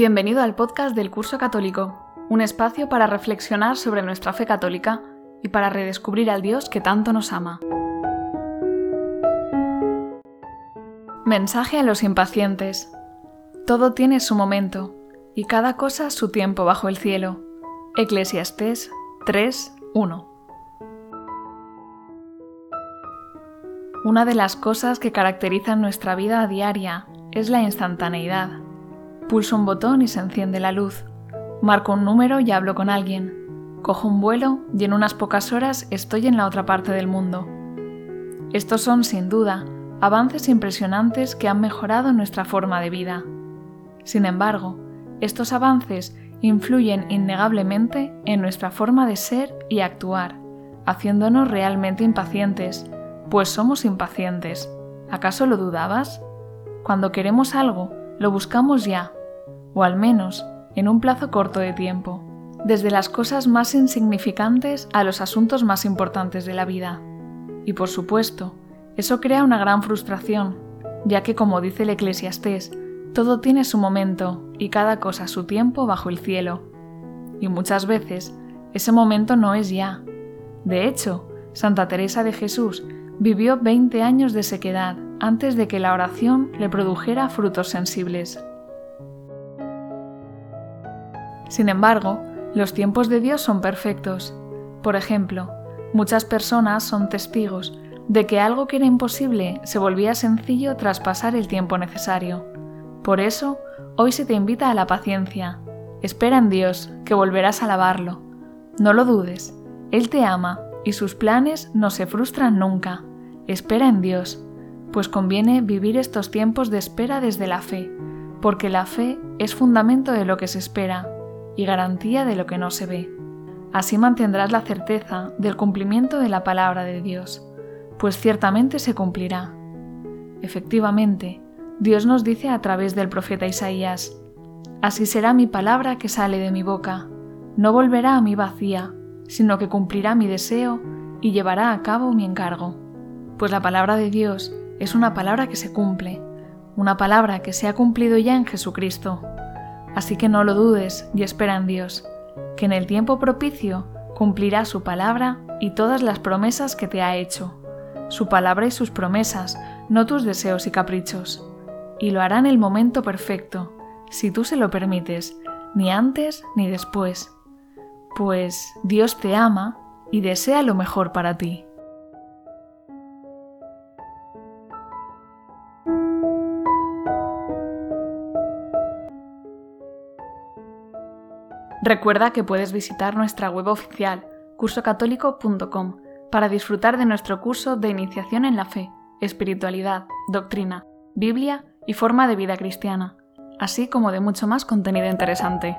Bienvenido al podcast del Curso Católico, un espacio para reflexionar sobre nuestra fe católica y para redescubrir al Dios que tanto nos ama. Mensaje a los impacientes. Todo tiene su momento y cada cosa su tiempo bajo el cielo. Eclesiastés 3:1. Una de las cosas que caracterizan nuestra vida diaria es la instantaneidad Pulso un botón y se enciende la luz. Marco un número y hablo con alguien. Cojo un vuelo y en unas pocas horas estoy en la otra parte del mundo. Estos son, sin duda, avances impresionantes que han mejorado nuestra forma de vida. Sin embargo, estos avances influyen innegablemente en nuestra forma de ser y actuar, haciéndonos realmente impacientes, pues somos impacientes. ¿Acaso lo dudabas? Cuando queremos algo, lo buscamos ya, o al menos en un plazo corto de tiempo, desde las cosas más insignificantes a los asuntos más importantes de la vida. Y por supuesto, eso crea una gran frustración, ya que como dice el eclesiastés, todo tiene su momento y cada cosa su tiempo bajo el cielo. Y muchas veces ese momento no es ya. De hecho, Santa Teresa de Jesús vivió 20 años de sequedad antes de que la oración le produjera frutos sensibles. Sin embargo, los tiempos de Dios son perfectos. Por ejemplo, muchas personas son testigos de que algo que era imposible se volvía sencillo tras pasar el tiempo necesario. Por eso, hoy se te invita a la paciencia. Espera en Dios, que volverás a alabarlo. No lo dudes, Él te ama y sus planes no se frustran nunca. Espera en Dios, pues conviene vivir estos tiempos de espera desde la fe, porque la fe es fundamento de lo que se espera y garantía de lo que no se ve. Así mantendrás la certeza del cumplimiento de la palabra de Dios, pues ciertamente se cumplirá. Efectivamente, Dios nos dice a través del profeta Isaías, Así será mi palabra que sale de mi boca, no volverá a mí vacía, sino que cumplirá mi deseo y llevará a cabo mi encargo. Pues la palabra de Dios es una palabra que se cumple, una palabra que se ha cumplido ya en Jesucristo, Así que no lo dudes y espera en Dios, que en el tiempo propicio cumplirá su palabra y todas las promesas que te ha hecho. Su palabra y sus promesas, no tus deseos y caprichos. Y lo hará en el momento perfecto, si tú se lo permites, ni antes ni después. Pues Dios te ama y desea lo mejor para ti. Recuerda que puedes visitar nuestra web oficial, cursocatólico.com, para disfrutar de nuestro curso de iniciación en la fe, espiritualidad, doctrina, Biblia y forma de vida cristiana, así como de mucho más contenido interesante.